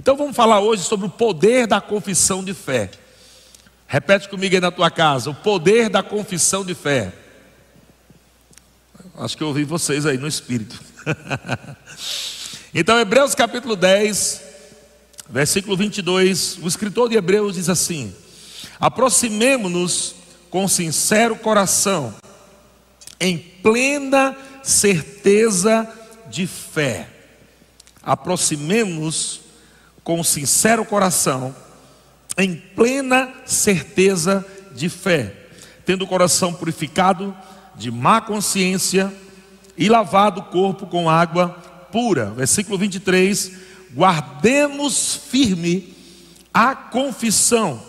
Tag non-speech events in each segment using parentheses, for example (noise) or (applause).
Então vamos falar hoje sobre o poder da confissão de fé. Repete comigo aí na tua casa: o poder da confissão de fé. Acho que eu ouvi vocês aí no espírito. (laughs) então, Hebreus capítulo 10, versículo 22, o escritor de Hebreus diz assim: Aproximemo-nos com sincero coração, em plena certeza de fé. Aproximemo-nos com sincero coração, em plena certeza de fé, tendo o coração purificado de má consciência e lavado o corpo com água pura. Versículo 23: guardemos firme a confissão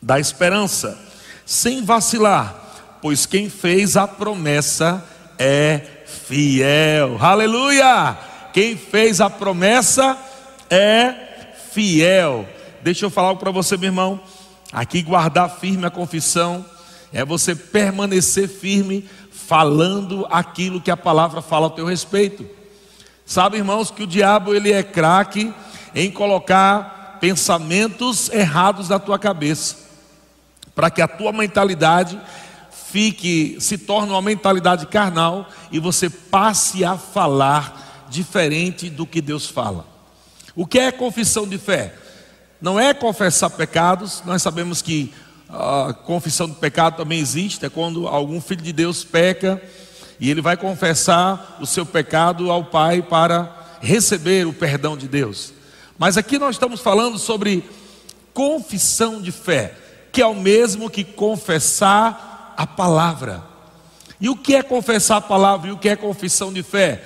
da esperança, sem vacilar, pois quem fez a promessa é fiel. Aleluia! Quem fez a promessa é fiel. Deixa eu falar algo para você, meu irmão. Aqui guardar firme a confissão é você permanecer firme falando aquilo que a palavra fala ao teu respeito. Sabe, irmãos, que o diabo ele é craque em colocar pensamentos errados na tua cabeça, para que a tua mentalidade fique, se torne uma mentalidade carnal e você passe a falar diferente do que Deus fala. O que é confissão de fé? Não é confessar pecados, nós sabemos que a confissão do pecado também existe, é quando algum filho de Deus peca e ele vai confessar o seu pecado ao Pai para receber o perdão de Deus. Mas aqui nós estamos falando sobre confissão de fé, que é o mesmo que confessar a palavra. E o que é confessar a palavra e o que é confissão de fé?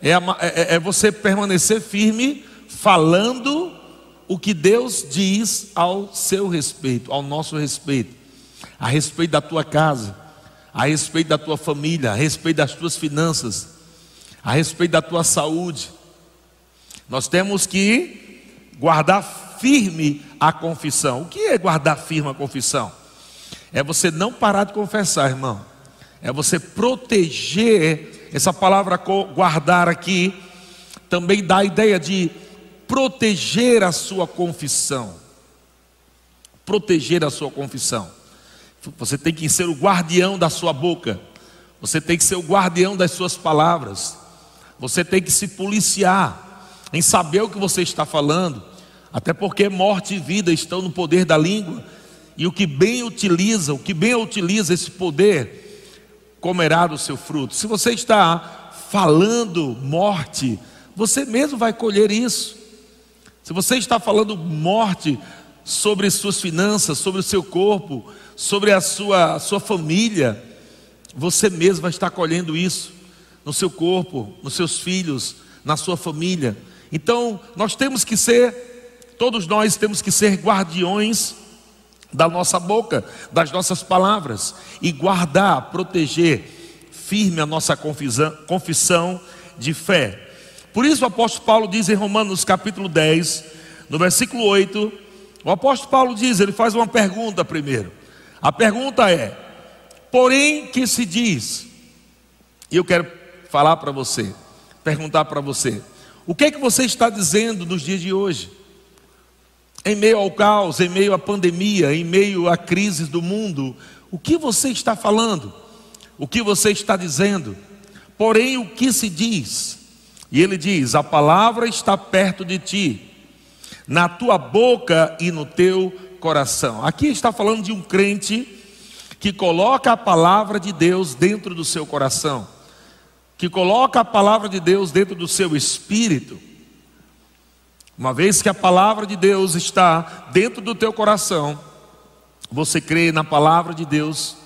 É, é, é, é você permanecer firme falando o que Deus diz ao seu respeito, ao nosso respeito, a respeito da tua casa, a respeito da tua família, a respeito das tuas finanças, a respeito da tua saúde. Nós temos que guardar firme a confissão. O que é guardar firme a confissão? É você não parar de confessar, irmão. É você proteger. Essa palavra guardar aqui também dá a ideia de proteger a sua confissão. Proteger a sua confissão. Você tem que ser o guardião da sua boca. Você tem que ser o guardião das suas palavras. Você tem que se policiar em saber o que você está falando. Até porque morte e vida estão no poder da língua. E o que bem utiliza, o que bem utiliza esse poder, comerá do seu fruto. Se você está falando morte, você mesmo vai colher isso. Se você está falando morte sobre suas finanças, sobre o seu corpo, sobre a sua, a sua família, você mesmo vai estar colhendo isso no seu corpo, nos seus filhos, na sua família. Então, nós temos que ser, todos nós temos que ser guardiões da nossa boca, das nossas palavras, e guardar, proteger firme a nossa confissão, confissão de fé. Por isso o apóstolo Paulo diz em Romanos capítulo 10, no versículo 8, o apóstolo Paulo diz, ele faz uma pergunta primeiro. A pergunta é: porém que se diz? E eu quero falar para você, perguntar para você, o que é que você está dizendo nos dias de hoje? Em meio ao caos, em meio à pandemia, em meio à crise do mundo, o que você está falando? O que você está dizendo? Porém, o que se diz? E ele diz: A palavra está perto de ti, na tua boca e no teu coração. Aqui está falando de um crente que coloca a palavra de Deus dentro do seu coração, que coloca a palavra de Deus dentro do seu espírito. Uma vez que a palavra de Deus está dentro do teu coração, você crê na palavra de Deus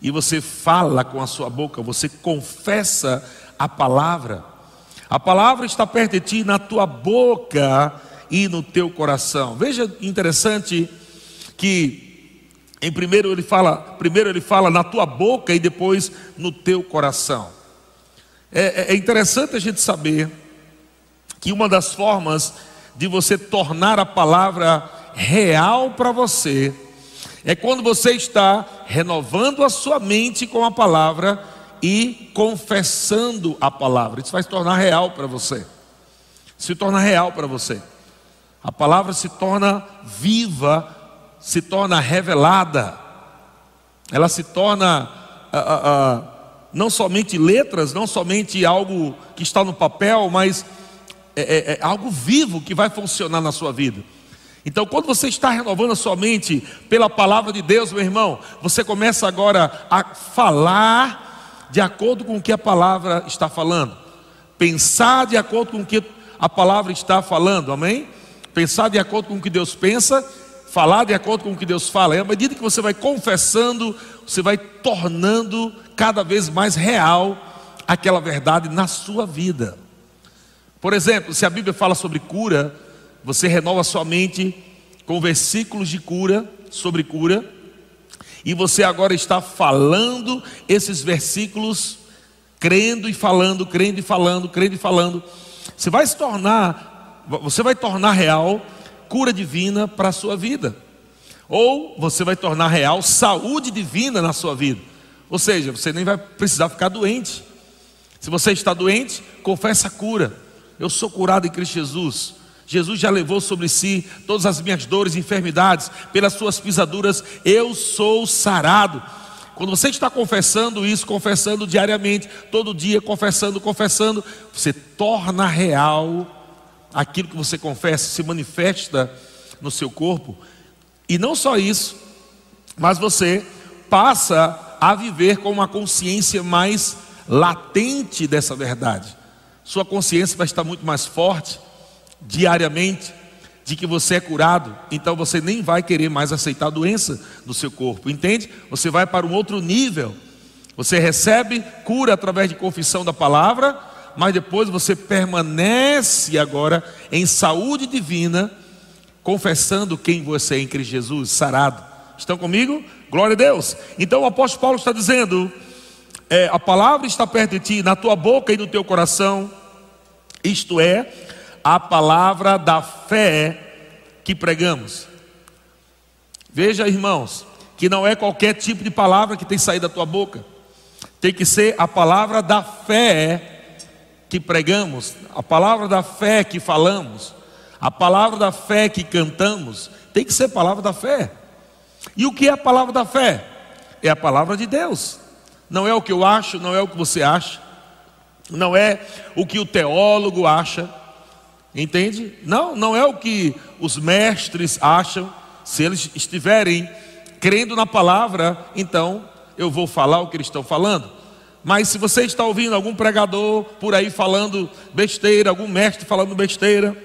e você fala com a sua boca, você confessa a palavra. A palavra está perto de ti, na tua boca e no teu coração. Veja interessante que em primeiro ele fala, primeiro ele fala na tua boca e depois no teu coração. É, é, é interessante a gente saber que uma das formas de você tornar a palavra real para você é quando você está renovando a sua mente com a palavra e confessando a palavra. Isso vai se tornar real para você. Se torna real para você. A palavra se torna viva, se torna revelada, ela se torna ah, ah, ah, não somente letras, não somente algo que está no papel, mas é, é, é algo vivo que vai funcionar na sua vida. Então, quando você está renovando a sua mente pela palavra de Deus, meu irmão, você começa agora a falar de acordo com o que a palavra está falando, pensar de acordo com o que a palavra está falando, amém? Pensar de acordo com o que Deus pensa, falar de acordo com o que Deus fala. E à medida que você vai confessando, você vai tornando cada vez mais real aquela verdade na sua vida. Por exemplo, se a Bíblia fala sobre cura, você renova sua mente com versículos de cura, sobre cura, e você agora está falando esses versículos, crendo e falando, crendo e falando, crendo e falando. Você vai se tornar, você vai tornar real cura divina para a sua vida. Ou você vai tornar real saúde divina na sua vida. Ou seja, você nem vai precisar ficar doente. Se você está doente, confessa a cura. Eu sou curado em Cristo Jesus. Jesus já levou sobre si todas as minhas dores e enfermidades, pelas suas pisaduras eu sou sarado. Quando você está confessando isso, confessando diariamente, todo dia, confessando, confessando, você torna real aquilo que você confessa, se manifesta no seu corpo. E não só isso, mas você passa a viver com uma consciência mais latente dessa verdade. Sua consciência vai estar muito mais forte diariamente de que você é curado, então você nem vai querer mais aceitar a doença no seu corpo, entende? Você vai para um outro nível. Você recebe cura através de confissão da palavra, mas depois você permanece agora em saúde divina, confessando quem você é em Cristo Jesus, sarado. Estão comigo? Glória a Deus. Então o apóstolo Paulo está dizendo: é, a palavra está perto de ti, na tua boca e no teu coração, isto é, a palavra da fé que pregamos. Veja, irmãos, que não é qualquer tipo de palavra que tem saído da tua boca, tem que ser a palavra da fé que pregamos, a palavra da fé que falamos, a palavra da fé que cantamos, tem que ser palavra da fé. E o que é a palavra da fé? É a palavra de Deus. Não é o que eu acho, não é o que você acha, não é o que o teólogo acha, Entende? Não, não é o que os mestres acham. Se eles estiverem crendo na palavra, então eu vou falar o que eles estão falando. Mas se você está ouvindo algum pregador por aí falando besteira, algum mestre falando besteira,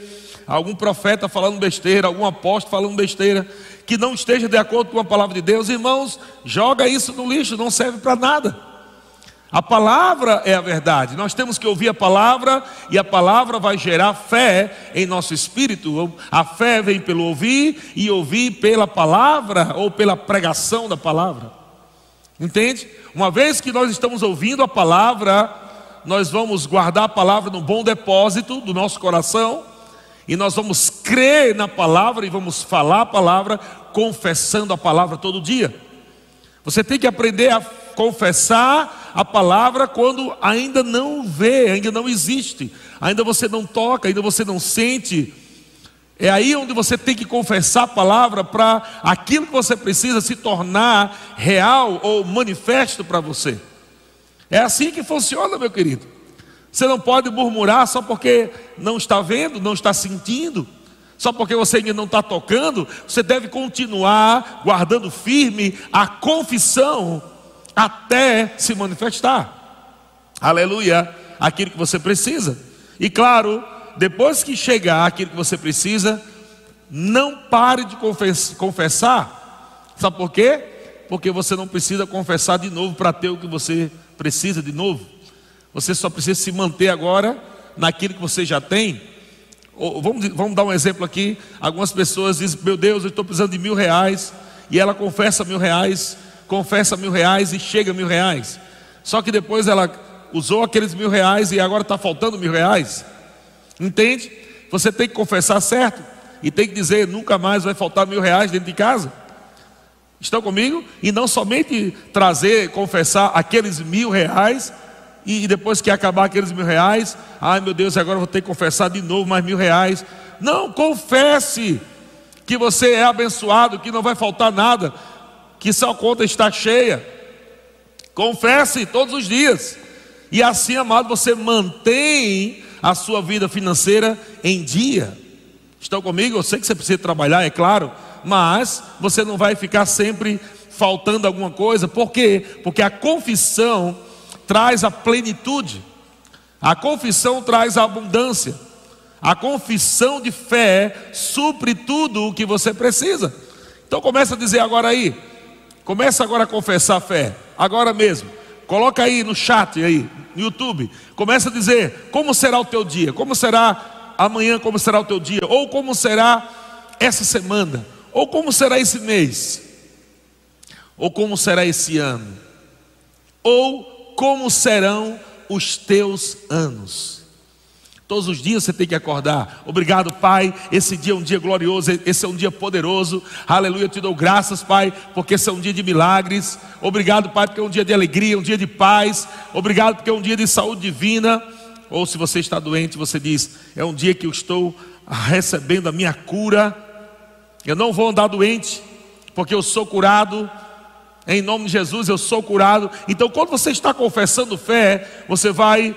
algum profeta falando besteira, algum apóstolo falando besteira, que não esteja de acordo com a palavra de Deus, irmãos, joga isso no lixo, não serve para nada. A palavra é a verdade. Nós temos que ouvir a palavra e a palavra vai gerar fé em nosso espírito. A fé vem pelo ouvir e ouvir pela palavra ou pela pregação da palavra. Entende? Uma vez que nós estamos ouvindo a palavra, nós vamos guardar a palavra no bom depósito do nosso coração e nós vamos crer na palavra e vamos falar a palavra confessando a palavra todo dia. Você tem que aprender a confessar a palavra quando ainda não vê, ainda não existe, ainda você não toca, ainda você não sente. É aí onde você tem que confessar a palavra para aquilo que você precisa se tornar real ou manifesto para você. É assim que funciona, meu querido. Você não pode murmurar só porque não está vendo, não está sentindo, só porque você ainda não está tocando. Você deve continuar guardando firme a confissão até se manifestar. Aleluia, aquilo que você precisa. E claro, depois que chegar aquilo que você precisa, não pare de confessar. Sabe por quê? Porque você não precisa confessar de novo para ter o que você precisa de novo. Você só precisa se manter agora naquilo que você já tem. Vamos, vamos dar um exemplo aqui. Algumas pessoas dizem: Meu Deus, eu estou precisando de mil reais. E ela confessa mil reais confessa mil reais e chega mil reais. Só que depois ela usou aqueles mil reais e agora está faltando mil reais. Entende? Você tem que confessar certo e tem que dizer: nunca mais vai faltar mil reais dentro de casa. Estão comigo? E não somente trazer, confessar aqueles mil reais, e depois que acabar aqueles mil reais, ai meu Deus, agora vou ter que confessar de novo mais mil reais. Não, confesse que você é abençoado, que não vai faltar nada, que sua conta está cheia. Confesse todos os dias. E assim, amado, você mantém a sua vida financeira em dia. Estão comigo? Eu sei que você precisa trabalhar, é claro, mas você não vai ficar sempre faltando alguma coisa. Por quê? Porque a confissão traz a plenitude, a confissão traz a abundância, a confissão de fé supre tudo o que você precisa. Então começa a dizer agora aí, começa agora a confessar a fé, agora mesmo. Coloca aí no chat aí, no YouTube. Começa a dizer como será o teu dia, como será amanhã, como será o teu dia, ou como será essa semana, ou como será esse mês, ou como será esse ano, ou como serão os teus anos. Todos os dias você tem que acordar. Obrigado, Pai. Esse dia é um dia glorioso, esse é um dia poderoso. Aleluia. Eu te dou graças, Pai, porque esse é um dia de milagres. Obrigado, Pai, porque é um dia de alegria, um dia de paz. Obrigado, porque é um dia de saúde divina. Ou se você está doente, você diz: é um dia que eu estou recebendo a minha cura. Eu não vou andar doente, porque eu sou curado em nome de Jesus eu sou curado. Então, quando você está confessando fé, você vai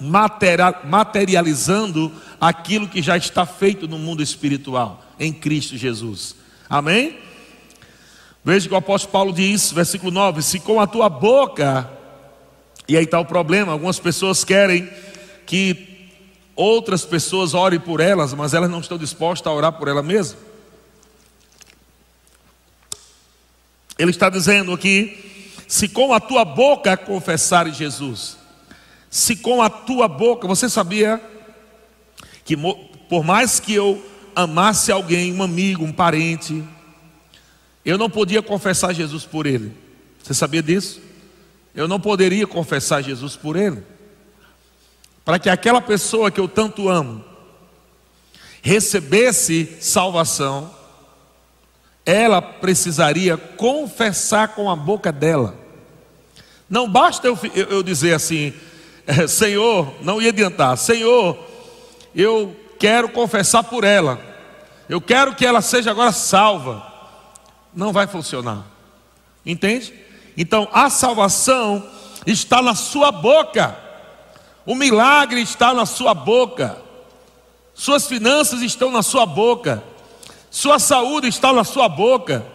materializando aquilo que já está feito no mundo espiritual, em Cristo Jesus. Amém? Veja que o apóstolo Paulo diz, versículo 9: Se com a tua boca, e aí está o problema, algumas pessoas querem que outras pessoas orem por elas, mas elas não estão dispostas a orar por elas mesmas. Ele está dizendo aqui: se com a tua boca confessares Jesus, se com a tua boca, você sabia que por mais que eu amasse alguém, um amigo, um parente, eu não podia confessar Jesus por ele. Você sabia disso? Eu não poderia confessar Jesus por ele. Para que aquela pessoa que eu tanto amo recebesse salvação, ela precisaria confessar com a boca dela. Não basta eu, eu, dizer assim, (laughs) Senhor, não ia adiantar, Senhor, eu quero confessar por ela, eu quero que ela seja agora salva. Não vai funcionar, entende? Então a salvação está na sua boca, o milagre está na sua boca, suas finanças estão na sua boca. Sua saúde está na sua boca.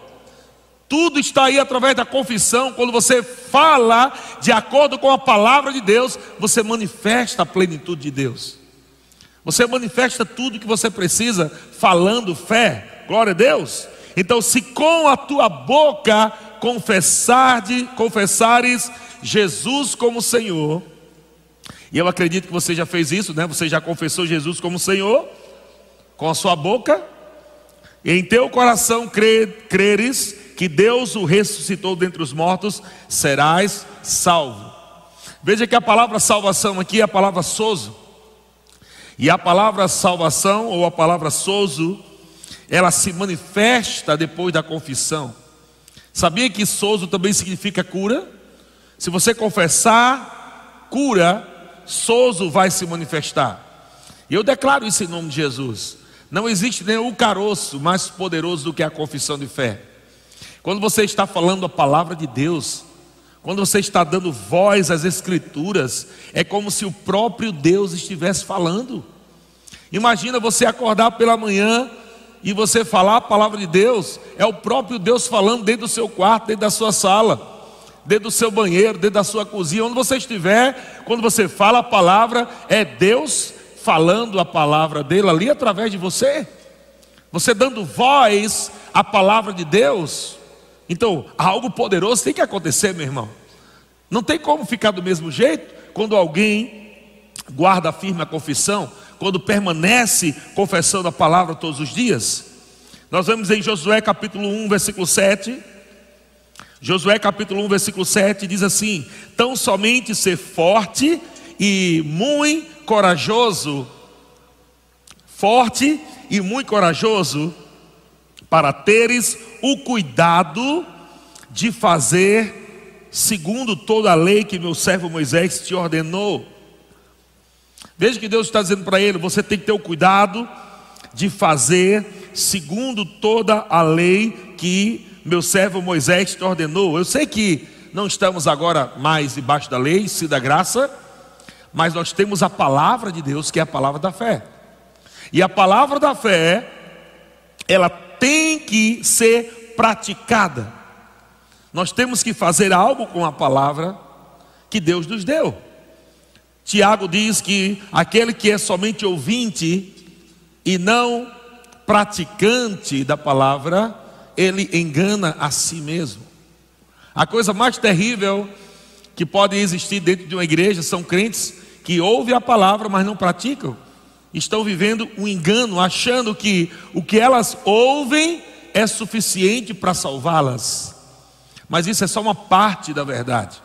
Tudo está aí através da confissão. Quando você fala de acordo com a palavra de Deus, você manifesta a plenitude de Deus. Você manifesta tudo que você precisa falando fé. Glória a Deus. Então, se com a tua boca confessar de, confessares Jesus como Senhor, e eu acredito que você já fez isso, né? Você já confessou Jesus como Senhor com a sua boca em teu coração creres que Deus o ressuscitou dentre os mortos, serás salvo. Veja que a palavra salvação aqui é a palavra sozo. E a palavra salvação ou a palavra sozo, ela se manifesta depois da confissão. Sabia que sozo também significa cura? Se você confessar cura, sozo vai se manifestar. E eu declaro isso em nome de Jesus. Não existe nenhum caroço mais poderoso do que a confissão de fé. Quando você está falando a palavra de Deus, quando você está dando voz às Escrituras, é como se o próprio Deus estivesse falando. Imagina você acordar pela manhã e você falar a palavra de Deus, é o próprio Deus falando dentro do seu quarto, dentro da sua sala dentro do seu banheiro, dentro da sua cozinha, onde você estiver, quando você fala a palavra, é Deus falando a palavra dele ali através de você, você dando voz à palavra de Deus. Então, algo poderoso tem que acontecer, meu irmão. Não tem como ficar do mesmo jeito quando alguém guarda firme a confissão, quando permanece confessando a palavra todos os dias. Nós vemos em Josué capítulo 1, versículo 7. Josué capítulo 1, versículo 7 diz assim: Tão somente ser forte e muito corajoso, forte e muito corajoso, para teres o cuidado de fazer segundo toda a lei que meu servo Moisés te ordenou. Veja que Deus está dizendo para ele: você tem que ter o cuidado de fazer segundo toda a lei que meu servo Moisés te ordenou. Eu sei que não estamos agora mais debaixo da lei, se da graça, mas nós temos a palavra de Deus, que é a palavra da fé. E a palavra da fé, ela tem que ser praticada. Nós temos que fazer algo com a palavra que Deus nos deu. Tiago diz que aquele que é somente ouvinte e não praticante da palavra, ele engana a si mesmo. A coisa mais terrível que pode existir dentro de uma igreja são crentes que ouvem a palavra, mas não praticam. Estão vivendo um engano, achando que o que elas ouvem é suficiente para salvá-las. Mas isso é só uma parte da verdade.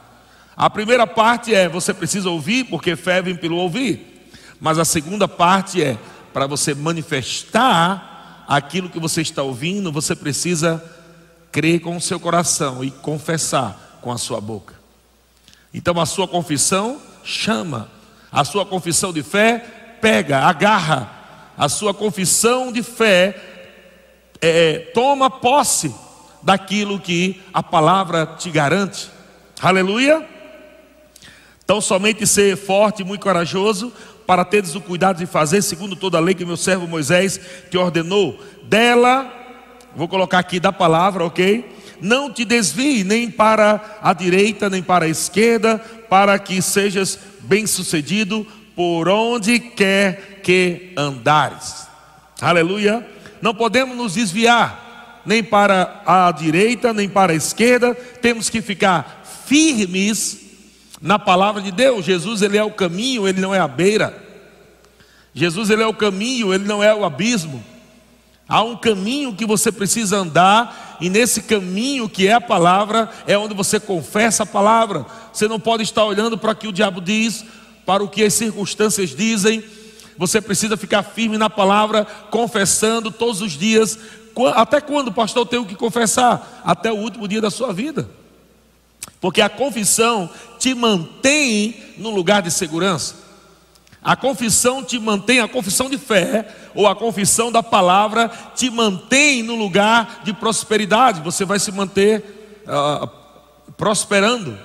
A primeira parte é você precisa ouvir, porque fé vem pelo ouvir. Mas a segunda parte é para você manifestar aquilo que você está ouvindo, você precisa crer com o seu coração e confessar com a sua boca. Então a sua confissão chama, a sua confissão de fé pega, agarra, a sua confissão de fé é, toma posse daquilo que a palavra te garante. Aleluia! Então, somente ser forte e muito corajoso, para teres o cuidado de fazer, segundo toda a lei que meu servo Moisés te ordenou, dela Vou colocar aqui da palavra, ok? Não te desvie nem para a direita, nem para a esquerda, para que sejas bem-sucedido por onde quer que andares. Aleluia. Não podemos nos desviar nem para a direita, nem para a esquerda, temos que ficar firmes na palavra de Deus. Jesus, ele é o caminho, ele não é a beira. Jesus, ele é o caminho, ele não é o abismo. Há um caminho que você precisa andar, e nesse caminho que é a palavra, é onde você confessa a palavra. Você não pode estar olhando para o que o diabo diz, para o que as circunstâncias dizem. Você precisa ficar firme na palavra, confessando todos os dias. Até quando, pastor, eu tenho que confessar? Até o último dia da sua vida. Porque a confissão te mantém no lugar de segurança. A confissão te mantém, a confissão de fé, ou a confissão da palavra, te mantém no lugar de prosperidade. Você vai se manter uh, prosperando.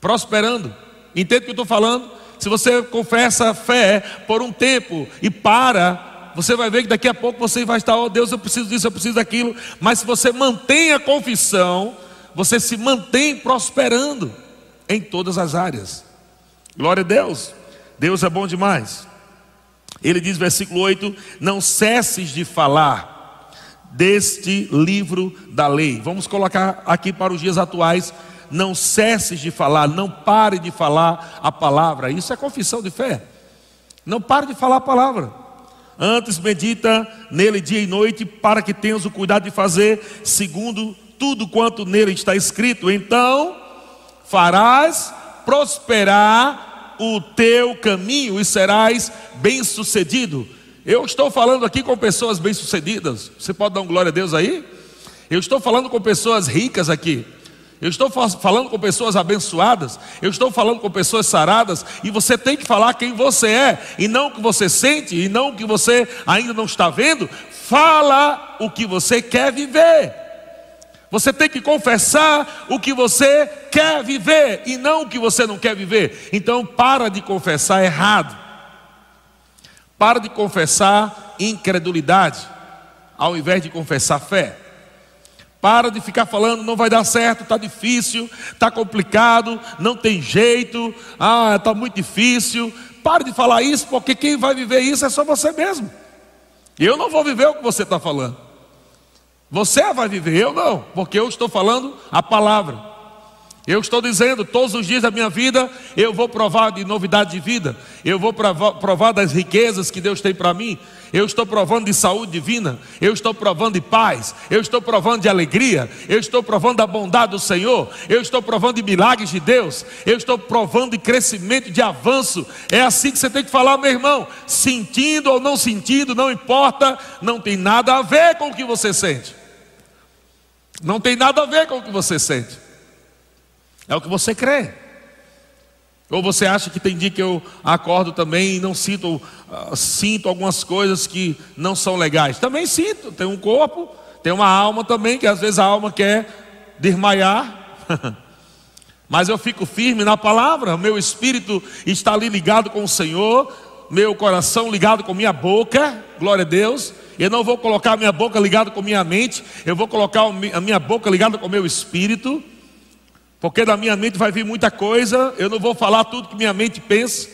Prosperando. Entende o que eu estou falando? Se você confessa a fé por um tempo e para, você vai ver que daqui a pouco você vai estar, oh Deus, eu preciso disso, eu preciso daquilo. Mas se você mantém a confissão, você se mantém prosperando em todas as áreas. Glória a Deus. Deus é bom demais. Ele diz, versículo 8: Não cesses de falar deste livro da lei. Vamos colocar aqui para os dias atuais. Não cesses de falar, não pare de falar a palavra. Isso é confissão de fé. Não pare de falar a palavra. Antes medita nele dia e noite, para que tenhas o cuidado de fazer segundo tudo quanto nele está escrito. Então farás prosperar o teu caminho e serás bem-sucedido. Eu estou falando aqui com pessoas bem-sucedidas. Você pode dar um glória a Deus aí? Eu estou falando com pessoas ricas aqui. Eu estou falando com pessoas abençoadas, eu estou falando com pessoas saradas, e você tem que falar quem você é, e não o que você sente, e não o que você ainda não está vendo. Fala o que você quer viver. Você tem que confessar o que você quer viver e não o que você não quer viver. Então, para de confessar errado. Para de confessar incredulidade, ao invés de confessar fé. Para de ficar falando, não vai dar certo, está difícil, está complicado, não tem jeito, ah, está muito difícil. Para de falar isso, porque quem vai viver isso é só você mesmo. Eu não vou viver o que você está falando. Você vai viver, eu não, porque eu estou falando a palavra. Eu estou dizendo, todos os dias da minha vida, eu vou provar de novidade de vida, eu vou provar das riquezas que Deus tem para mim, eu estou provando de saúde divina, eu estou provando de paz, eu estou provando de alegria, eu estou provando da bondade do Senhor, eu estou provando de milagres de Deus, eu estou provando de crescimento, de avanço. É assim que você tem que falar, meu irmão, sentindo ou não sentindo, não importa, não tem nada a ver com o que você sente. Não tem nada a ver com o que você sente. É o que você crê. Ou você acha que tem dia que eu acordo também e não sinto, uh, sinto algumas coisas que não são legais? Também sinto. Tem um corpo, tem uma alma também, que às vezes a alma quer desmaiar. (laughs) Mas eu fico firme na palavra, meu espírito está ali ligado com o Senhor, meu coração ligado com minha boca, glória a Deus. Eu não vou colocar a minha boca ligada com minha mente, eu vou colocar a minha boca ligada com o meu espírito, porque da minha mente vai vir muita coisa, eu não vou falar tudo que minha mente pensa,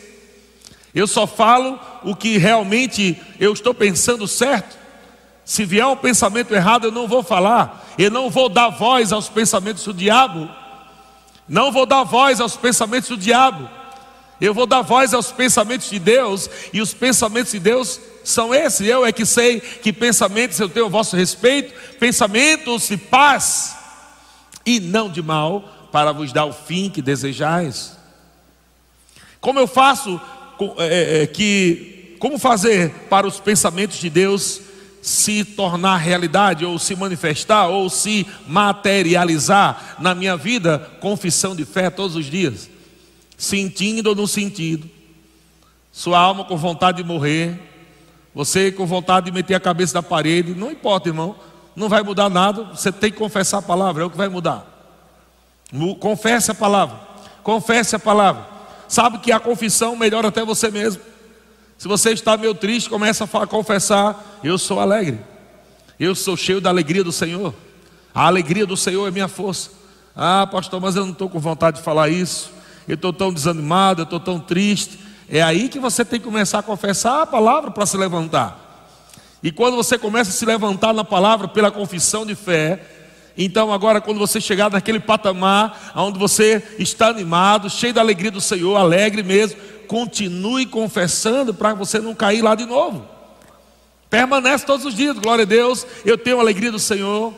eu só falo o que realmente eu estou pensando certo. Se vier um pensamento errado, eu não vou falar, eu não vou dar voz aos pensamentos do diabo, não vou dar voz aos pensamentos do diabo. Eu vou dar voz aos pensamentos de Deus, e os pensamentos de Deus são esses. Eu é que sei que pensamentos eu tenho a vosso respeito, pensamentos de paz e não de mal, para vos dar o fim que desejais. Como eu faço é, é, que, como fazer para os pensamentos de Deus se tornar realidade, ou se manifestar, ou se materializar na minha vida? Confissão de fé todos os dias sentindo ou não sentindo, sua alma com vontade de morrer, você com vontade de meter a cabeça na parede, não importa, irmão, não vai mudar nada, você tem que confessar a palavra, é o que vai mudar. Confesse a palavra, confesse a palavra. Sabe que a confissão melhora até você mesmo. Se você está meio triste, começa a confessar: Eu sou alegre, eu sou cheio da alegria do Senhor. A alegria do Senhor é minha força. Ah, pastor, mas eu não estou com vontade de falar isso eu estou tão desanimado, eu estou tão triste. É aí que você tem que começar a confessar a palavra para se levantar. E quando você começa a se levantar na palavra pela confissão de fé, então agora quando você chegar naquele patamar onde você está animado, cheio da alegria do Senhor, alegre mesmo, continue confessando para você não cair lá de novo. Permanece todos os dias, glória a Deus. Eu tenho a alegria do Senhor.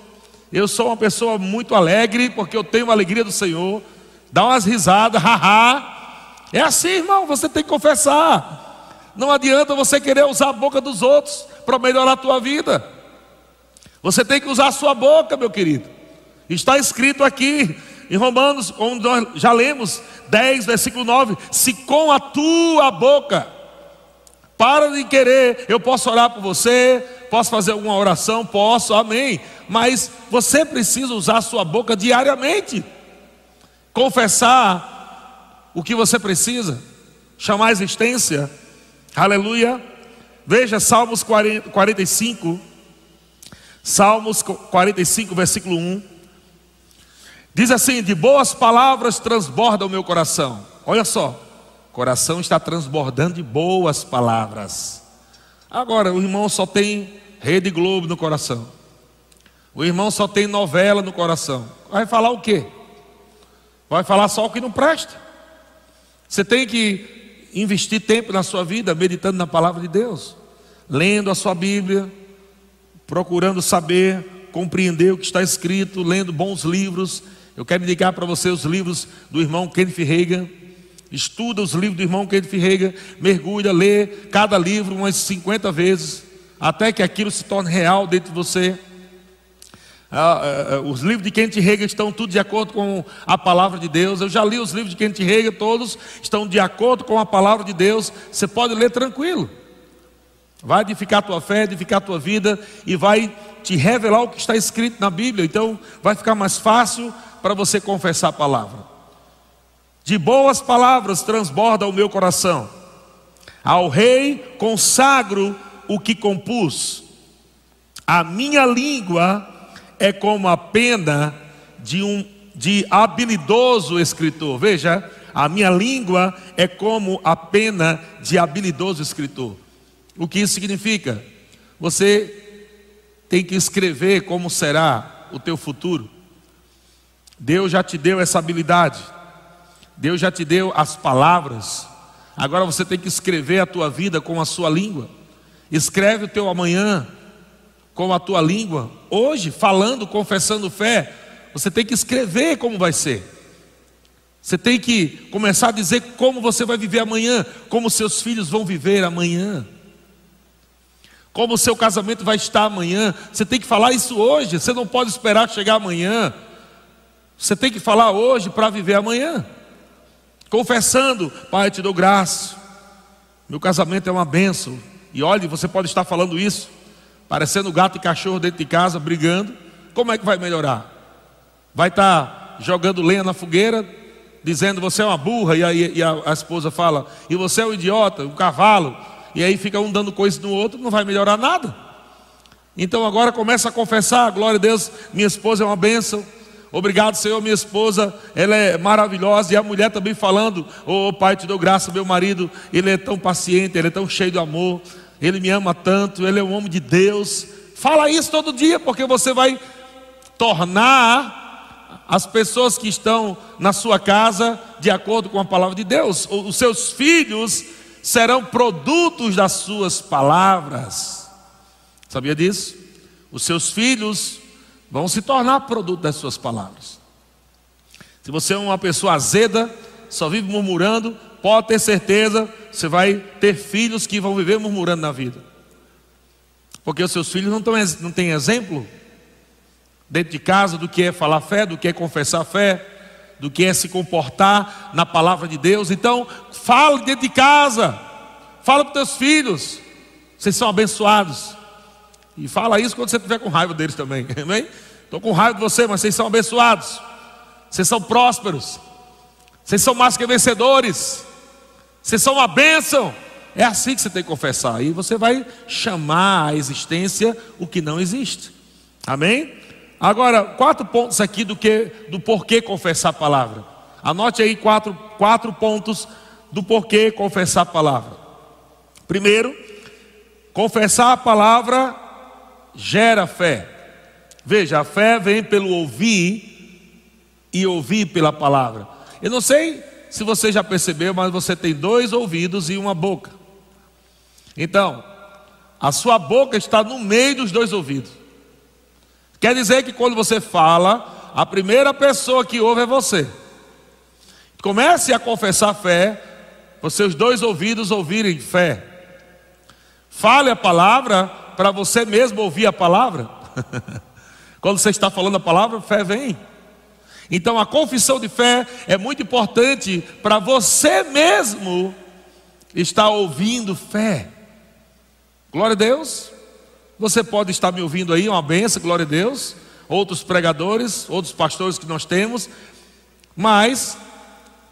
Eu sou uma pessoa muito alegre porque eu tenho a alegria do Senhor dá umas risadas, haha. É assim, irmão, você tem que confessar. Não adianta você querer usar a boca dos outros para melhorar a tua vida. Você tem que usar a sua boca, meu querido. Está escrito aqui em Romanos, onde nós já lemos 10, versículo 9: se com a tua boca, para de querer, eu posso orar por você, posso fazer alguma oração, posso, amém. Mas você precisa usar a sua boca diariamente confessar o que você precisa, chamar a existência, aleluia. Veja Salmos 40, 45, Salmos 45, versículo 1. Diz assim: De boas palavras transborda o meu coração. Olha só, coração está transbordando de boas palavras. Agora, o irmão só tem Rede Globo no coração. O irmão só tem novela no coração. Vai falar o quê? Vai falar só o que não presta. Você tem que investir tempo na sua vida meditando na palavra de Deus, lendo a sua Bíblia, procurando saber, compreender o que está escrito, lendo bons livros. Eu quero indicar para você os livros do irmão Kenneth Reagan. Estuda os livros do irmão Kenneth Reagan, mergulha, lê cada livro umas 50 vezes, até que aquilo se torne real dentro de você. Ah, ah, os livros de Kent Hegel estão tudo de acordo com a palavra de Deus. Eu já li os livros de Kent Hegel, todos estão de acordo com a palavra de Deus. Você pode ler tranquilo. Vai edificar a tua fé, edificar a tua vida e vai te revelar o que está escrito na Bíblia. Então vai ficar mais fácil para você confessar a palavra. De boas palavras transborda o meu coração. Ao rei consagro o que compus. A minha língua é como a pena de um de habilidoso escritor. Veja, a minha língua é como a pena de habilidoso escritor. O que isso significa? Você tem que escrever como será o teu futuro. Deus já te deu essa habilidade. Deus já te deu as palavras. Agora você tem que escrever a tua vida com a sua língua. Escreve o teu amanhã com a tua língua, hoje, falando, confessando fé, você tem que escrever como vai ser. Você tem que começar a dizer como você vai viver amanhã, como seus filhos vão viver amanhã, como o seu casamento vai estar amanhã. Você tem que falar isso hoje, você não pode esperar chegar amanhã. Você tem que falar hoje para viver amanhã. Confessando, Pai, eu te dou graça. Meu casamento é uma benção. E olhe, você pode estar falando isso, parecendo gato e cachorro dentro de casa, brigando. Como é que vai melhorar? Vai estar jogando lenha na fogueira, dizendo você é uma burra, e aí e a, a esposa fala, e você é um idiota, um cavalo, e aí fica um dando coisa no outro, não vai melhorar nada. Então agora começa a confessar, glória a Deus, minha esposa é uma bênção. Obrigado, Senhor, minha esposa, ela é maravilhosa. E a mulher também falando: Ô oh, Pai, te dou graça, meu marido, ele é tão paciente, ele é tão cheio de amor, ele me ama tanto, ele é um homem de Deus. Fala isso todo dia, porque você vai tornar as pessoas que estão na sua casa de acordo com a palavra de Deus. Os seus filhos serão produtos das suas palavras. Sabia disso? Os seus filhos vão se tornar produto das suas palavras. Se você é uma pessoa azeda, só vive murmurando, pode ter certeza, você vai ter filhos que vão viver murmurando na vida. Porque os seus filhos não, tão, não têm exemplo dentro de casa do que é falar fé, do que é confessar fé, do que é se comportar na palavra de Deus. Então, fale dentro de casa, fala para os teus filhos, vocês são abençoados. E fala isso quando você estiver com raiva deles também. (laughs) Amém? Estou com raiva de você, mas vocês são abençoados. Vocês são prósperos. Vocês são mais que vencedores. Vocês são uma bênção. É assim que você tem que confessar. E você vai chamar à existência o que não existe. Amém? Agora, quatro pontos aqui do, que, do porquê confessar a palavra. Anote aí quatro, quatro pontos do porquê confessar a palavra. Primeiro, confessar a palavra gera fé. Veja, a fé vem pelo ouvir e ouvir pela palavra. Eu não sei se você já percebeu, mas você tem dois ouvidos e uma boca. Então, a sua boca está no meio dos dois ouvidos. Quer dizer que quando você fala, a primeira pessoa que ouve é você. Comece a confessar fé, os seus dois ouvidos ouvirem fé. Fale a palavra para você mesmo ouvir a palavra. (laughs) Quando você está falando a palavra, fé vem. Então a confissão de fé é muito importante para você mesmo estar ouvindo fé. Glória a Deus. Você pode estar me ouvindo aí, uma benção, glória a Deus. Outros pregadores, outros pastores que nós temos, mas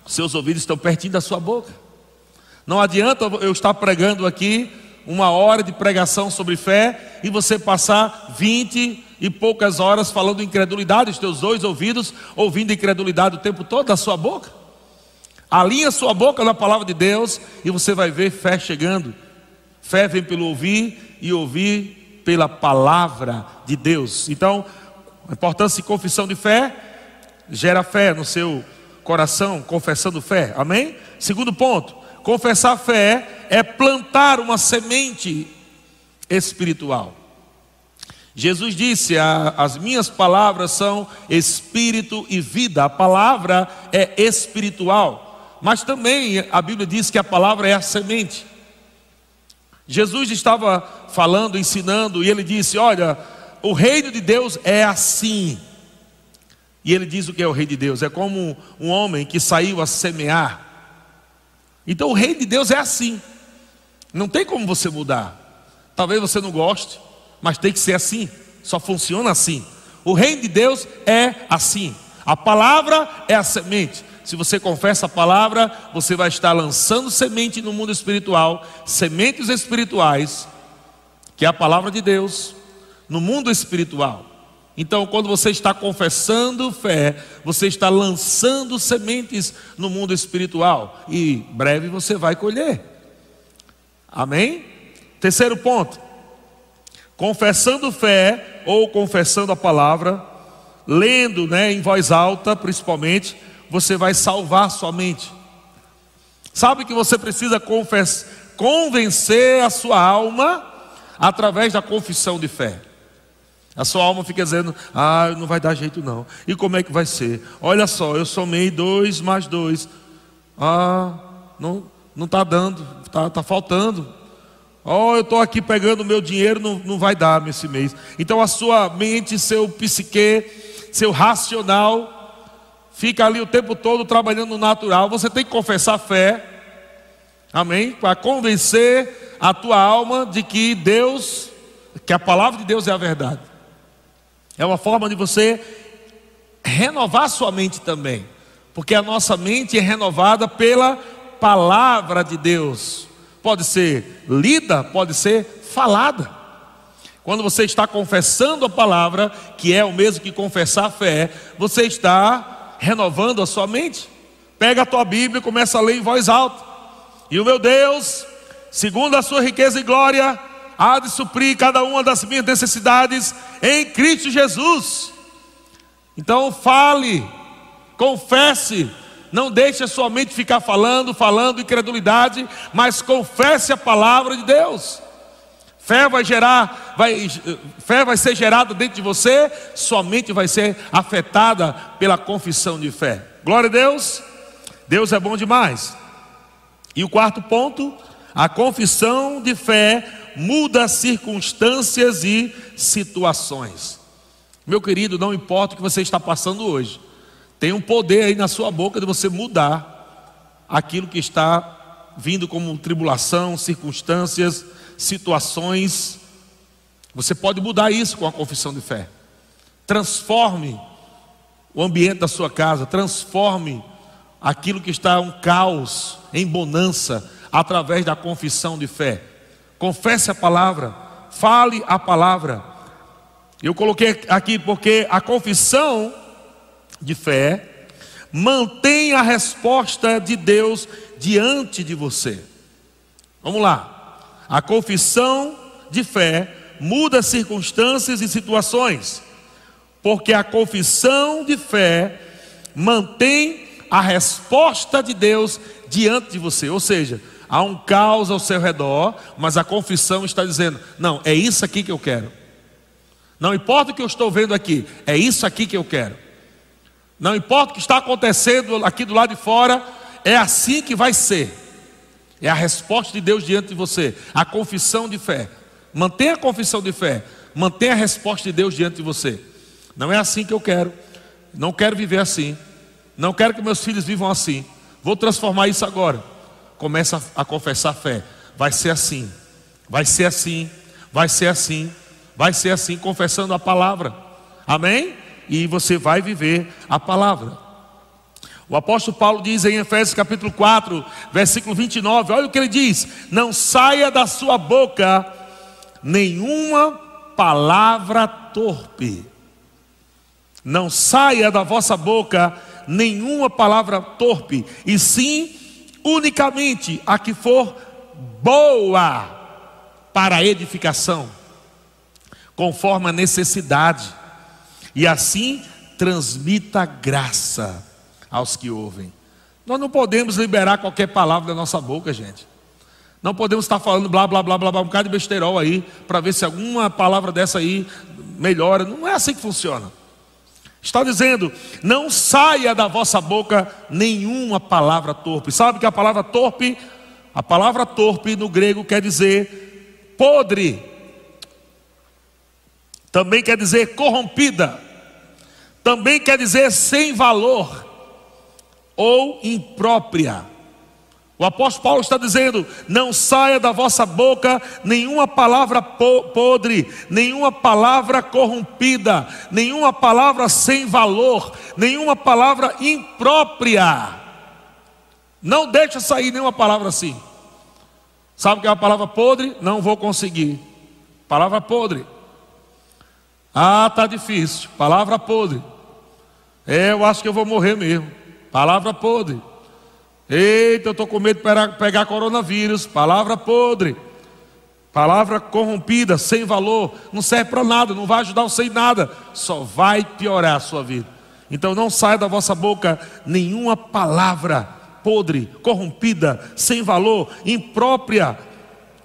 seus ouvidos estão pertinho da sua boca. Não adianta eu estar pregando aqui uma hora de pregação sobre fé e você passar vinte e poucas horas falando incredulidade, os teus dois ouvidos ouvindo incredulidade o tempo todo da sua boca. Alinha sua boca na palavra de Deus e você vai ver fé chegando. Fé vem pelo ouvir e ouvir pela palavra de Deus. Então, a importância de confissão de fé gera fé no seu coração, confessando fé. Amém? Segundo ponto, Confessar fé é plantar uma semente espiritual. Jesus disse: As minhas palavras são espírito e vida. A palavra é espiritual, mas também a Bíblia diz que a palavra é a semente. Jesus estava falando, ensinando, e ele disse: Olha, o reino de Deus é assim. E ele diz o que é o reino de Deus: é como um homem que saiu a semear. Então o reino de Deus é assim. Não tem como você mudar. Talvez você não goste, mas tem que ser assim. Só funciona assim. O reino de Deus é assim. A palavra é a semente. Se você confessa a palavra, você vai estar lançando semente no mundo espiritual, sementes espirituais, que é a palavra de Deus, no mundo espiritual. Então, quando você está confessando fé, você está lançando sementes no mundo espiritual e breve você vai colher. Amém? Terceiro ponto: confessando fé ou confessando a palavra, lendo, né, em voz alta, principalmente, você vai salvar sua mente. Sabe que você precisa convencer a sua alma através da confissão de fé. A sua alma fica dizendo: Ah, não vai dar jeito não. E como é que vai ser? Olha só, eu somei dois mais dois. Ah, não não está dando, está tá faltando. Oh, eu estou aqui pegando meu dinheiro, não, não vai dar esse mês. Então a sua mente, seu psique, seu racional fica ali o tempo todo trabalhando no natural. Você tem que confessar fé, amém? Para convencer a tua alma de que Deus, que a palavra de Deus é a verdade. É uma forma de você renovar sua mente também, porque a nossa mente é renovada pela palavra de Deus. Pode ser lida, pode ser falada. Quando você está confessando a palavra, que é o mesmo que confessar a fé, você está renovando a sua mente. Pega a tua Bíblia e começa a ler em voz alta. E o meu Deus, segundo a sua riqueza e glória, há de suprir cada uma das minhas necessidades em Cristo Jesus. Então fale, confesse, não deixe a sua mente ficar falando, falando incredulidade, mas confesse a palavra de Deus. Fé vai gerar, vai, fé vai ser gerada dentro de você, sua mente vai ser afetada pela confissão de fé. Glória a Deus. Deus é bom demais. E o quarto ponto, a confissão de fé muda circunstâncias e situações. Meu querido, não importa o que você está passando hoje, tem um poder aí na sua boca de você mudar aquilo que está vindo como tribulação, circunstâncias, situações. Você pode mudar isso com a confissão de fé. Transforme o ambiente da sua casa, transforme aquilo que está um caos em bonança através da confissão de fé. Confesse a palavra, fale a palavra. Eu coloquei aqui porque a confissão de fé mantém a resposta de Deus diante de você. Vamos lá. A confissão de fé muda circunstâncias e situações, porque a confissão de fé mantém a resposta de Deus diante de você. Ou seja, há um caos ao seu redor, mas a confissão está dizendo: não, é isso aqui que eu quero. Não importa o que eu estou vendo aqui, é isso aqui que eu quero. Não importa o que está acontecendo aqui do lado de fora, é assim que vai ser. É a resposta de Deus diante de você, a confissão de fé. Mantenha a confissão de fé, mantenha a resposta de Deus diante de você. Não é assim que eu quero, não quero viver assim, não quero que meus filhos vivam assim. Vou transformar isso agora. Começa a confessar a fé. Vai ser assim, vai ser assim, vai ser assim. Vai ser assim, confessando a palavra. Amém? E você vai viver a palavra. O apóstolo Paulo diz em Efésios capítulo 4, versículo 29, olha o que ele diz: Não saia da sua boca nenhuma palavra torpe. Não saia da vossa boca nenhuma palavra torpe, e sim unicamente a que for boa para edificação conforme a necessidade, e assim transmita graça aos que ouvem. Nós não podemos liberar qualquer palavra da nossa boca, gente. Não podemos estar falando blá blá blá blá, blá um bocado de besteirol aí, para ver se alguma palavra dessa aí melhora. Não é assim que funciona. Está dizendo, não saia da vossa boca nenhuma palavra torpe. Sabe que a palavra torpe, a palavra torpe no grego quer dizer podre, também quer dizer corrompida, também quer dizer sem valor ou imprópria. O apóstolo Paulo está dizendo: não saia da vossa boca nenhuma palavra podre, nenhuma palavra corrompida, nenhuma palavra sem valor, nenhuma palavra imprópria. Não deixa sair nenhuma palavra assim. Sabe o que é uma palavra podre? Não vou conseguir. Palavra podre. Ah, tá difícil. Palavra podre. É, eu acho que eu vou morrer mesmo. Palavra podre. Eita, eu estou com medo de pegar coronavírus. Palavra podre. Palavra corrompida, sem valor, não serve para nada, não vai ajudar você em nada, só vai piorar a sua vida. Então não saia da vossa boca nenhuma palavra podre, corrompida, sem valor, imprópria.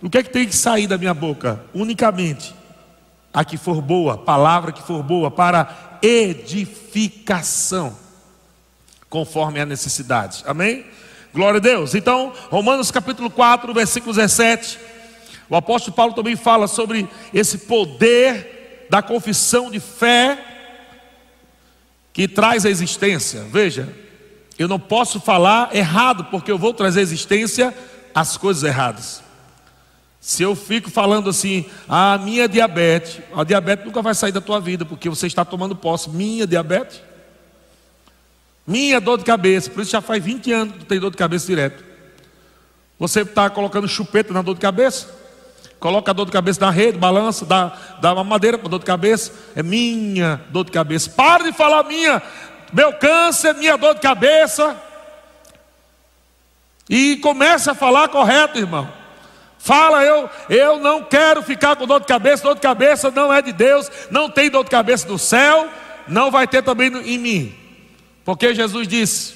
O que é que tem que sair da minha boca? Unicamente a que for boa, palavra que for boa, para edificação, conforme a necessidade. Amém? Glória a Deus. Então, Romanos capítulo 4, versículo 17. O apóstolo Paulo também fala sobre esse poder da confissão de fé, que traz a existência. Veja, eu não posso falar errado, porque eu vou trazer existência às coisas erradas. Se eu fico falando assim, a ah, minha diabetes, a diabetes nunca vai sair da tua vida, porque você está tomando posse. Minha diabetes? Minha dor de cabeça, por isso já faz 20 anos que tem dor de cabeça direto. Você está colocando chupeta na dor de cabeça? Coloca a dor de cabeça na rede, balança, dá, dá uma madeira para dor de cabeça. É minha dor de cabeça. Para de falar minha, meu câncer, minha dor de cabeça. E comece a falar correto, irmão. Fala, eu, eu não quero ficar com dor de cabeça, dor de cabeça não é de Deus, não tem dor de cabeça no céu, não vai ter também em mim. Porque Jesus disse: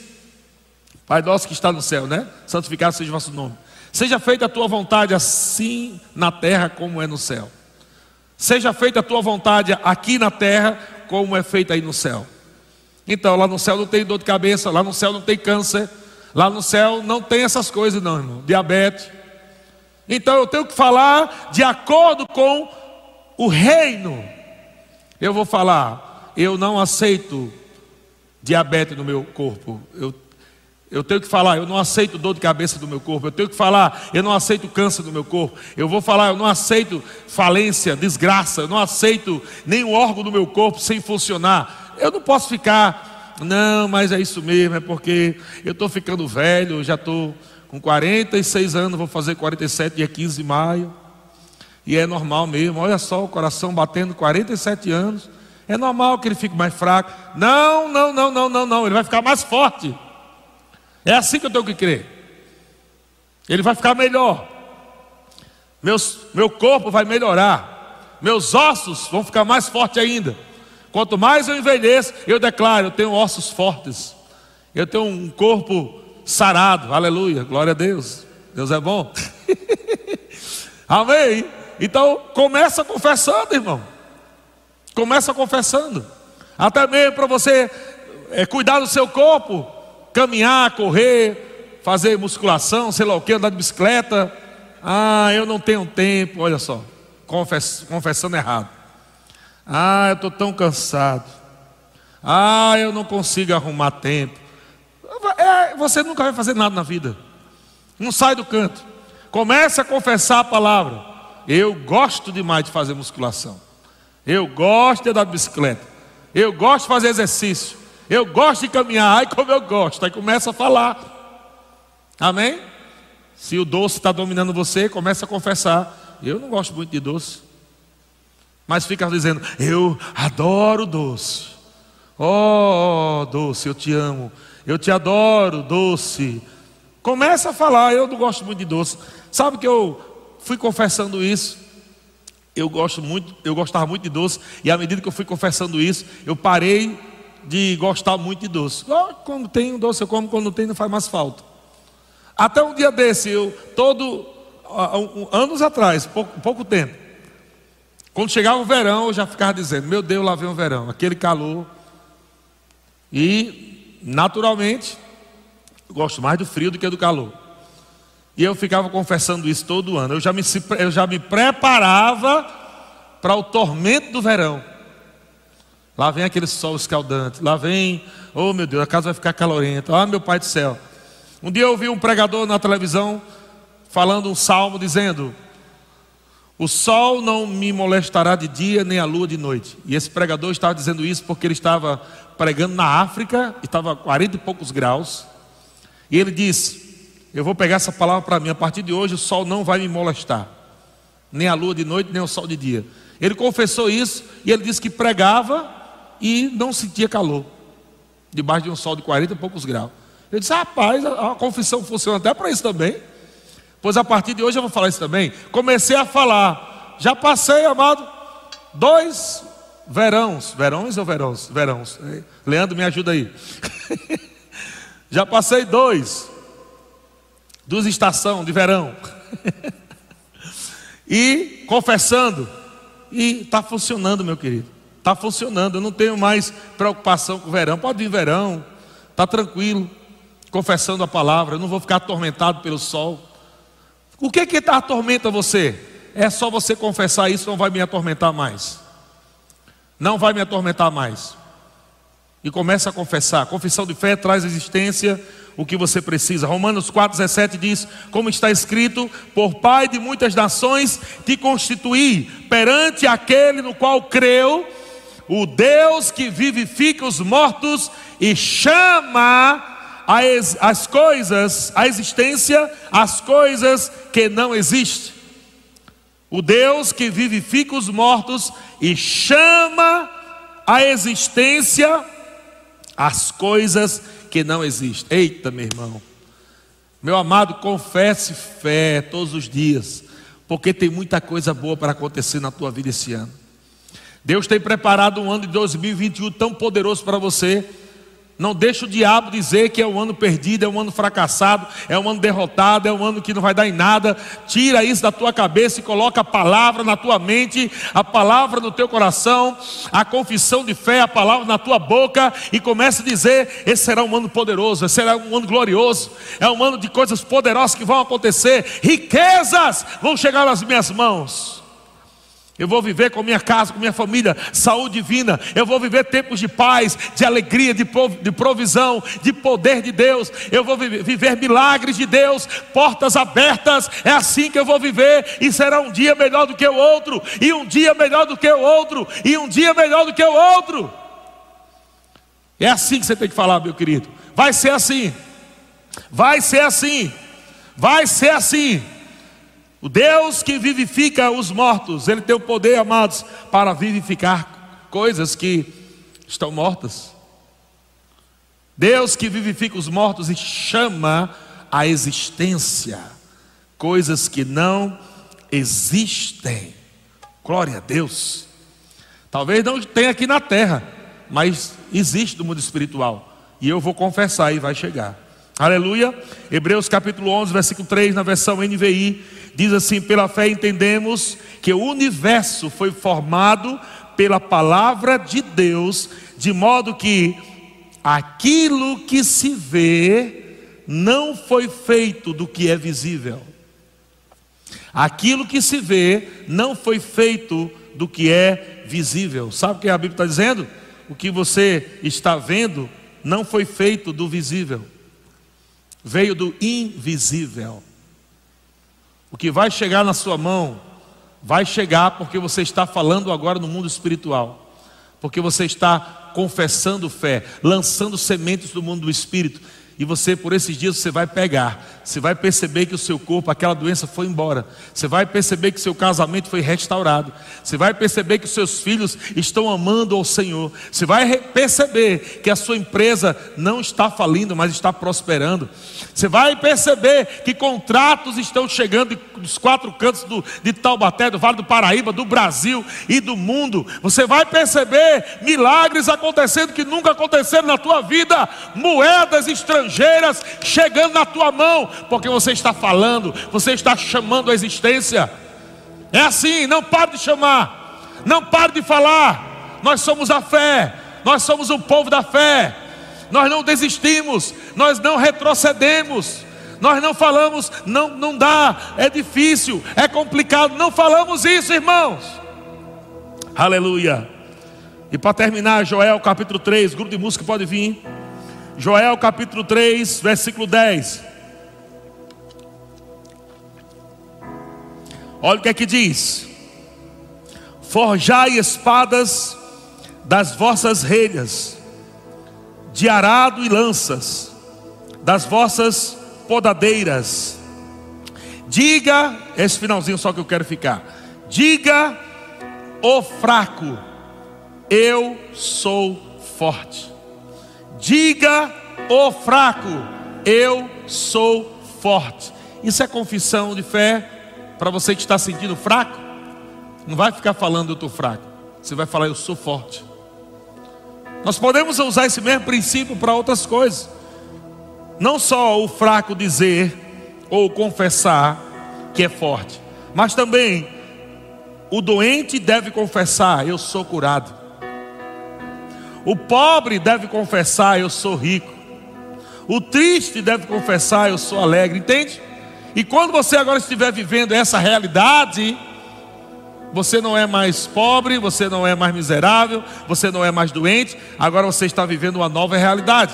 Pai nosso que está no céu, né? Santificado seja o vosso nome. Seja feita a tua vontade assim na terra como é no céu. Seja feita a tua vontade aqui na terra como é feita aí no céu. Então, lá no céu não tem dor de cabeça, lá no céu não tem câncer, lá no céu não tem essas coisas, não, irmão. Diabetes. Então eu tenho que falar de acordo com o reino. Eu vou falar, eu não aceito diabetes no meu corpo. Eu eu tenho que falar, eu não aceito dor de cabeça do meu corpo. Eu tenho que falar, eu não aceito câncer do meu corpo. Eu vou falar, eu não aceito falência, desgraça. Eu não aceito nenhum órgão do meu corpo sem funcionar. Eu não posso ficar, não, mas é isso mesmo, é porque eu estou ficando velho, já estou com 46 anos, vou fazer 47 dia 15 de maio. E é normal mesmo, olha só o coração batendo 47 anos. É normal que ele fique mais fraco. Não, não, não, não, não, não. Ele vai ficar mais forte. É assim que eu tenho que crer. Ele vai ficar melhor. Meus, meu corpo vai melhorar. Meus ossos vão ficar mais fortes ainda. Quanto mais eu envelheço, eu declaro: eu tenho ossos fortes. Eu tenho um corpo sarado. Aleluia. Glória a Deus. Deus é bom. (laughs) Amém. Então, começa confessando, irmão. Começa confessando. Até mesmo para você é, cuidar do seu corpo caminhar, correr, fazer musculação, sei lá o que, andar de bicicleta. Ah, eu não tenho tempo, olha só, confess, confessando errado. Ah, eu estou tão cansado. Ah, eu não consigo arrumar tempo. É, você nunca vai fazer nada na vida. Não sai do canto. Comece a confessar a palavra. Eu gosto demais de fazer musculação. Eu gosto de andar de bicicleta. Eu gosto de fazer exercício. Eu gosto de caminhar, ai como eu gosto. Aí começa a falar. Amém? Se o doce está dominando você, começa a confessar. Eu não gosto muito de doce. Mas fica dizendo, eu adoro doce. Oh, doce, eu te amo. Eu te adoro, doce. Começa a falar, eu não gosto muito de doce. Sabe que eu fui confessando isso. Eu gosto muito, eu gostava muito de doce, e à medida que eu fui confessando isso, eu parei de gostar muito de doce. Quando tem um doce, eu como, quando não tem, não faz mais falta. Até um dia desse, eu, todo, anos atrás, pouco, pouco tempo, quando chegava o verão, eu já ficava dizendo: Meu Deus, lá vem o verão, aquele calor. E, naturalmente, eu gosto mais do frio do que do calor. E eu ficava confessando isso todo ano. Eu já me, eu já me preparava para o tormento do verão. Lá vem aquele sol escaldante. Lá vem, oh meu Deus, a casa vai ficar calorenta. Ah, meu Pai do céu. Um dia eu ouvi um pregador na televisão falando um salmo dizendo: O sol não me molestará de dia, nem a lua de noite. E esse pregador estava dizendo isso porque ele estava pregando na África, estava a 40 e poucos graus. E ele disse: Eu vou pegar essa palavra para mim. A partir de hoje, o sol não vai me molestar, nem a lua de noite, nem o sol de dia. Ele confessou isso e ele disse que pregava e não sentia calor, debaixo de um sol de 40 e poucos graus. Eu disse, rapaz, a, confissão funciona até para isso também. Pois a partir de hoje eu vou falar isso também. Comecei a falar, já passei, amado, dois verões, verões ou verões? Verões. Leandro, me ajuda aí. (laughs) já passei dois, duas estações de verão. (laughs) e confessando, e está funcionando, meu querido. Está funcionando, eu não tenho mais preocupação com o verão. Pode vir verão, está tranquilo, confessando a palavra, eu não vou ficar atormentado pelo sol. O que que tá atormenta você? É só você confessar isso, não vai me atormentar mais. Não vai me atormentar mais. E comece a confessar. Confissão de fé traz existência o que você precisa. Romanos 4,17 diz: Como está escrito, por Pai de muitas nações te constituí perante aquele no qual creu, o Deus que vivifica os mortos e chama as, as coisas, a existência, as coisas que não existem. O Deus que vivifica os mortos e chama a existência as coisas que não existem. Eita, meu irmão. Meu amado, confesse fé todos os dias, porque tem muita coisa boa para acontecer na tua vida esse ano. Deus tem preparado um ano de 2021 tão poderoso para você não deixa o diabo dizer que é um ano perdido, é um ano fracassado, é um ano derrotado, é um ano que não vai dar em nada. Tira isso da tua cabeça e coloca a palavra na tua mente, a palavra no teu coração, a confissão de fé, a palavra na tua boca e comece a dizer: esse será um ano poderoso, esse será um ano glorioso, é um ano de coisas poderosas que vão acontecer, riquezas vão chegar nas minhas mãos. Eu vou viver com minha casa, com minha família, saúde divina. Eu vou viver tempos de paz, de alegria, de provisão, de poder de Deus. Eu vou viver milagres de Deus, portas abertas. É assim que eu vou viver. E será um dia melhor do que o outro, e um dia melhor do que o outro, e um dia melhor do que o outro. É assim que você tem que falar, meu querido. Vai ser assim. Vai ser assim. Vai ser assim. O Deus que vivifica os mortos, Ele tem o poder, amados, para vivificar coisas que estão mortas. Deus que vivifica os mortos e chama a existência coisas que não existem. Glória a Deus. Talvez não tenha aqui na terra, mas existe no mundo espiritual. E eu vou confessar e vai chegar. Aleluia. Hebreus capítulo 11, versículo 3, na versão NVI, diz assim: Pela fé entendemos que o universo foi formado pela palavra de Deus, de modo que aquilo que se vê não foi feito do que é visível. Aquilo que se vê não foi feito do que é visível. Sabe o que a Bíblia está dizendo? O que você está vendo não foi feito do visível veio do invisível. O que vai chegar na sua mão, vai chegar porque você está falando agora no mundo espiritual, porque você está confessando fé, lançando sementes do mundo do espírito. E você, por esses dias, você vai pegar. Você vai perceber que o seu corpo, aquela doença foi embora. Você vai perceber que seu casamento foi restaurado. Você vai perceber que os seus filhos estão amando ao Senhor. Você vai perceber que a sua empresa não está falindo, mas está prosperando. Você vai perceber que contratos estão chegando dos quatro cantos do, de Taubaté, do Vale do Paraíba, do Brasil e do mundo. Você vai perceber milagres acontecendo que nunca aconteceram na tua vida. Moedas estrangeiras estrangeiras chegando na tua mão, porque você está falando, você está chamando a existência. É assim, não pare de chamar, não pare de falar. Nós somos a fé, nós somos o povo da fé. Nós não desistimos, nós não retrocedemos. Nós não falamos, não, não dá, é difícil, é complicado. Não falamos isso, irmãos. Aleluia. E para terminar, Joel capítulo 3, grupo de música pode vir. Joel capítulo 3, versículo 10. Olha o que é que diz: Forjai espadas das vossas relhas, de arado e lanças, das vossas podadeiras. Diga, esse finalzinho só que eu quero ficar. Diga, o fraco, eu sou forte. Diga o fraco, eu sou forte. Isso é confissão de fé para você que está sentindo fraco. Não vai ficar falando eu estou fraco. Você vai falar eu sou forte. Nós podemos usar esse mesmo princípio para outras coisas. Não só o fraco dizer ou confessar que é forte, mas também o doente deve confessar: eu sou curado. O pobre deve confessar: Eu sou rico. O triste deve confessar: Eu sou alegre. Entende? E quando você agora estiver vivendo essa realidade, Você não é mais pobre, você não é mais miserável, você não é mais doente, agora você está vivendo uma nova realidade.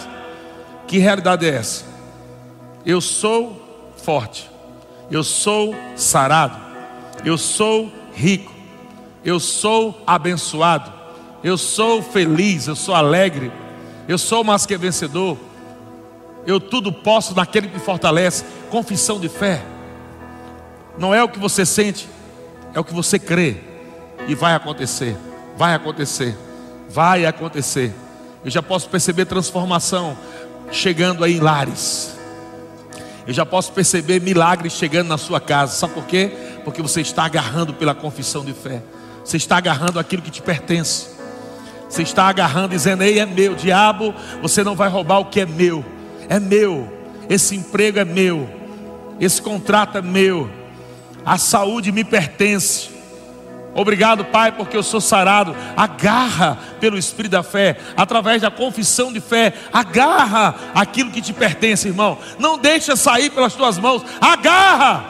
Que realidade é essa? Eu sou forte, eu sou sarado, eu sou rico, eu sou abençoado, eu sou feliz, eu sou alegre, eu sou mais que vencedor, eu tudo posso naquele que me fortalece. Confissão de fé, não é o que você sente, é o que você crê, e vai acontecer, vai acontecer, vai acontecer. Eu já posso perceber transformação chegando aí em lares. Eu já posso perceber milagres chegando na sua casa. Sabe por quê? Porque você está agarrando pela confissão de fé. Você está agarrando aquilo que te pertence. Você está agarrando dizendo: Ei, é meu, diabo, você não vai roubar o que é meu. É meu. Esse emprego é meu. Esse contrato é meu. A saúde me pertence. Obrigado, Pai, porque eu sou sarado. Agarra pelo Espírito da fé, através da confissão de fé. Agarra aquilo que te pertence, irmão. Não deixa sair pelas tuas mãos. Agarra.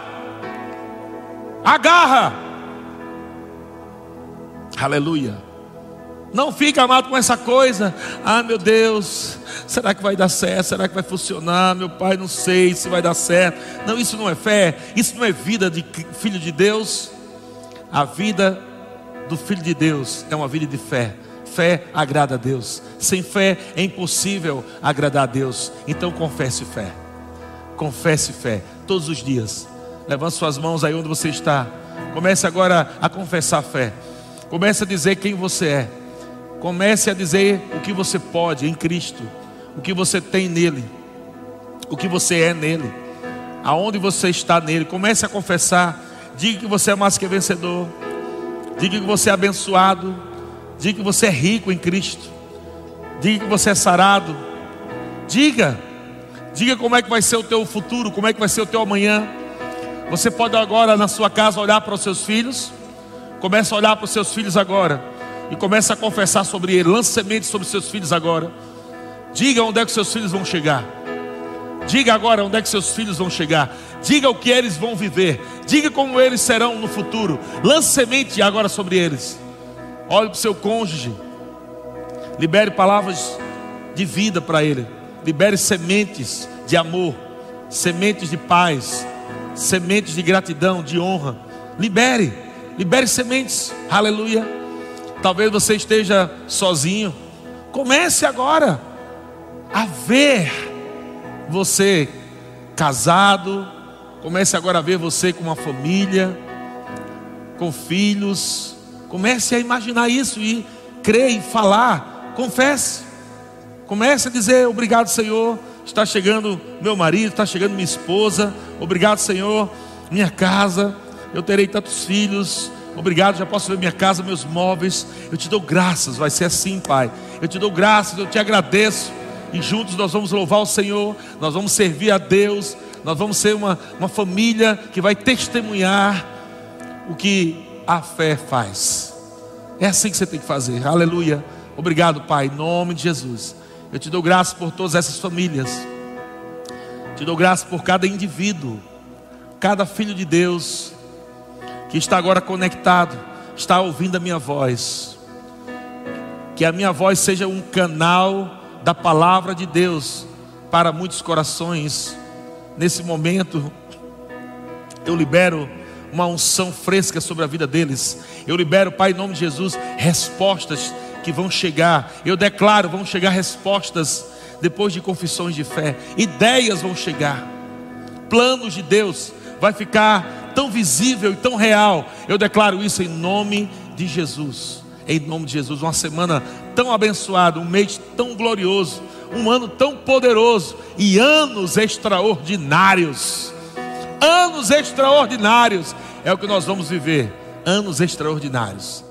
Agarra. Aleluia. Não fica amado com essa coisa. Ah, meu Deus, será que vai dar certo? Será que vai funcionar? Meu pai, não sei se vai dar certo. Não, isso não é fé. Isso não é vida de filho de Deus. A vida do Filho de Deus é uma vida de fé. Fé agrada a Deus. Sem fé é impossível agradar a Deus. Então confesse fé. Confesse fé todos os dias. Levante suas mãos aí onde você está. Comece agora a confessar fé. Comece a dizer quem você é. Comece a dizer o que você pode em Cristo, o que você tem nele, o que você é nele, aonde você está nele. Comece a confessar Diga que você é mais que vencedor. Diga que você é abençoado. Diga que você é rico em Cristo. Diga que você é sarado. Diga. Diga como é que vai ser o teu futuro, como é que vai ser o teu amanhã. Você pode agora na sua casa olhar para os seus filhos. Comece a olhar para os seus filhos agora. E comece a confessar sobre ele. Lance sementes sobre seus filhos agora. Diga onde é que seus filhos vão chegar. Diga agora onde é que seus filhos vão chegar. Diga o que eles vão viver. Diga como eles serão no futuro. Lance semente agora sobre eles. Olhe para o seu cônjuge. Libere palavras de vida para ele. Libere sementes de amor, sementes de paz, sementes de gratidão, de honra. Libere, libere sementes. Aleluia. Talvez você esteja sozinho. Comece agora a ver você casado, Comece agora a ver você com uma família, com filhos. Comece a imaginar isso e crer e falar. Confesse. Comece a dizer: Obrigado, Senhor. Está chegando meu marido, está chegando minha esposa. Obrigado, Senhor. Minha casa. Eu terei tantos filhos. Obrigado, já posso ver minha casa, meus móveis. Eu te dou graças, vai ser assim, Pai. Eu te dou graças, eu te agradeço. E juntos nós vamos louvar o Senhor, nós vamos servir a Deus nós vamos ser uma, uma família que vai testemunhar o que a fé faz. É assim que você tem que fazer. Aleluia. Obrigado, Pai, em nome de Jesus. Eu te dou graças por todas essas famílias. Te dou graças por cada indivíduo, cada filho de Deus que está agora conectado, está ouvindo a minha voz. Que a minha voz seja um canal da palavra de Deus para muitos corações nesse momento, eu libero uma unção fresca sobre a vida deles. Eu libero, Pai, em nome de Jesus, respostas que vão chegar. Eu declaro, vão chegar respostas depois de confissões de fé. Ideias vão chegar. Planos de Deus vai ficar tão visível e tão real. Eu declaro isso em nome de Jesus. Em nome de Jesus, uma semana tão abençoada, um mês tão glorioso um ano tão poderoso e anos extraordinários. Anos extraordinários é o que nós vamos viver. Anos extraordinários.